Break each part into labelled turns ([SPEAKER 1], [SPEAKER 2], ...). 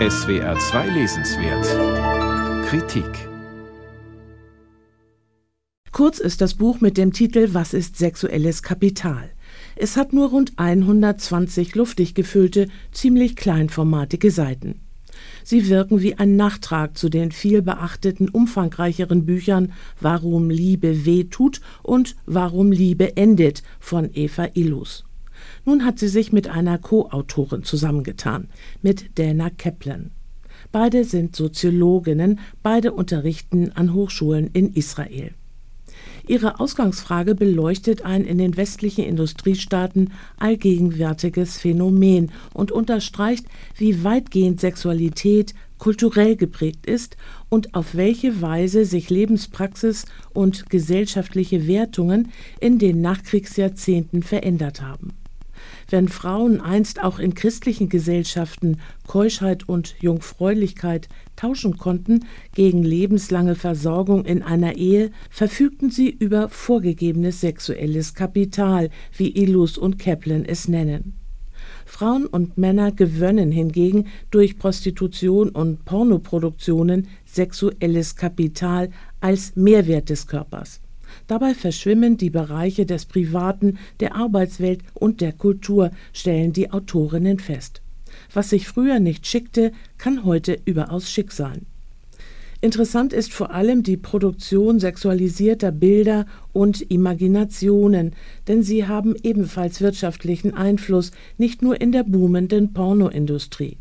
[SPEAKER 1] SWR 2 Lesenswert Kritik
[SPEAKER 2] Kurz ist das Buch mit dem Titel Was ist sexuelles Kapital? Es hat nur rund 120 luftig gefüllte, ziemlich kleinformatige Seiten. Sie wirken wie ein Nachtrag zu den viel beachteten, umfangreicheren Büchern Warum Liebe weh tut und Warum Liebe endet von Eva Illus. Nun hat sie sich mit einer Co-Autorin zusammengetan, mit Dana Kaplan. Beide sind Soziologinnen, beide unterrichten an Hochschulen in Israel. Ihre Ausgangsfrage beleuchtet ein in den westlichen Industriestaaten allgegenwärtiges Phänomen und unterstreicht, wie weitgehend Sexualität kulturell geprägt ist und auf welche Weise sich Lebenspraxis und gesellschaftliche Wertungen in den Nachkriegsjahrzehnten verändert haben wenn Frauen einst auch in christlichen Gesellschaften Keuschheit und Jungfräulichkeit tauschen konnten gegen lebenslange Versorgung in einer Ehe, verfügten sie über vorgegebenes sexuelles Kapital, wie Illus und Kaplan es nennen. Frauen und Männer gewönnen hingegen durch Prostitution und Pornoproduktionen sexuelles Kapital als Mehrwert des Körpers. Dabei verschwimmen die Bereiche des Privaten, der Arbeitswelt und der Kultur, stellen die Autorinnen fest. Was sich früher nicht schickte, kann heute überaus schick sein. Interessant ist vor allem die Produktion sexualisierter Bilder und Imaginationen, denn sie haben ebenfalls wirtschaftlichen Einfluss, nicht nur in der boomenden Pornoindustrie.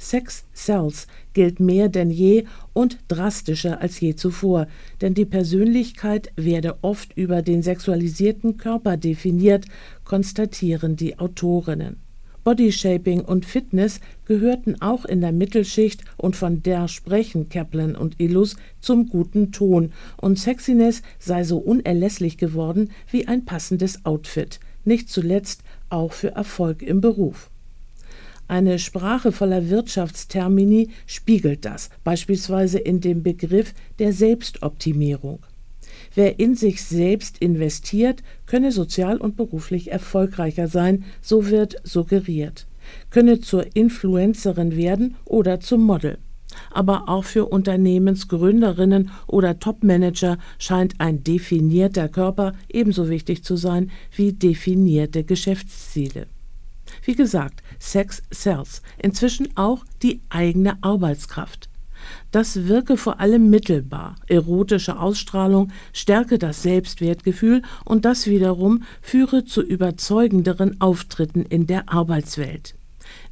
[SPEAKER 2] Sex Sells gilt mehr denn je und drastischer als je zuvor, denn die Persönlichkeit werde oft über den sexualisierten Körper definiert, konstatieren die Autorinnen. Bodyshaping und Fitness gehörten auch in der Mittelschicht und von der sprechen Kaplan und Illus zum guten Ton und Sexiness sei so unerlässlich geworden wie ein passendes Outfit, nicht zuletzt auch für Erfolg im Beruf. Eine Sprache voller Wirtschaftstermini spiegelt das, beispielsweise in dem Begriff der Selbstoptimierung. Wer in sich selbst investiert, könne sozial und beruflich erfolgreicher sein, so wird suggeriert, könne zur Influencerin werden oder zum Model. Aber auch für Unternehmensgründerinnen oder Topmanager scheint ein definierter Körper ebenso wichtig zu sein wie definierte Geschäftsziele. Wie gesagt, Sex sells, inzwischen auch die eigene Arbeitskraft. Das wirke vor allem mittelbar. Erotische Ausstrahlung stärke das Selbstwertgefühl und das wiederum führe zu überzeugenderen Auftritten in der Arbeitswelt.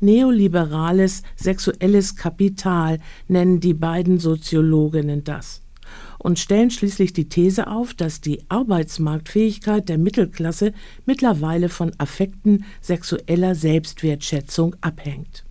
[SPEAKER 2] Neoliberales sexuelles Kapital nennen die beiden Soziologinnen das und stellen schließlich die These auf, dass die Arbeitsmarktfähigkeit der Mittelklasse mittlerweile von Affekten sexueller Selbstwertschätzung abhängt.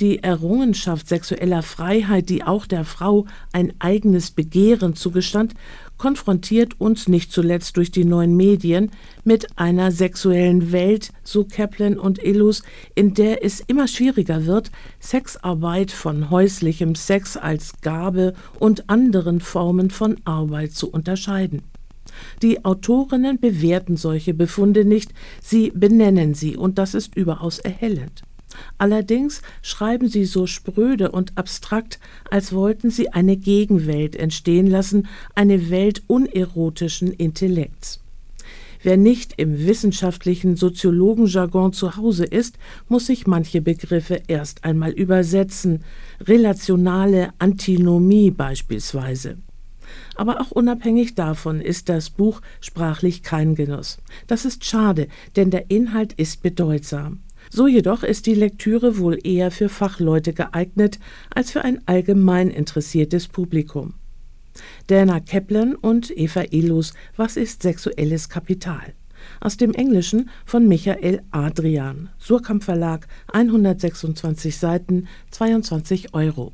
[SPEAKER 2] Die Errungenschaft sexueller Freiheit, die auch der Frau ein eigenes Begehren zugestand, konfrontiert uns nicht zuletzt durch die neuen Medien mit einer sexuellen Welt, so Kaplan und Illus, in der es immer schwieriger wird, Sexarbeit von häuslichem Sex als Gabe und anderen Formen von Arbeit zu unterscheiden. Die Autorinnen bewerten solche Befunde nicht, sie benennen sie, und das ist überaus erhellend. Allerdings schreiben sie so spröde und abstrakt, als wollten sie eine Gegenwelt entstehen lassen, eine Welt unerotischen Intellekts. Wer nicht im wissenschaftlichen Soziologenjargon zu Hause ist, muss sich manche Begriffe erst einmal übersetzen, relationale Antinomie beispielsweise. Aber auch unabhängig davon ist das Buch sprachlich kein Genuss. Das ist schade, denn der Inhalt ist bedeutsam. So jedoch ist die Lektüre wohl eher für Fachleute geeignet als für ein allgemein interessiertes Publikum. Dana Kaplan und Eva Illus Was ist sexuelles Kapital? Aus dem Englischen von Michael Adrian. Surkamp Verlag, 126 Seiten, 22 Euro.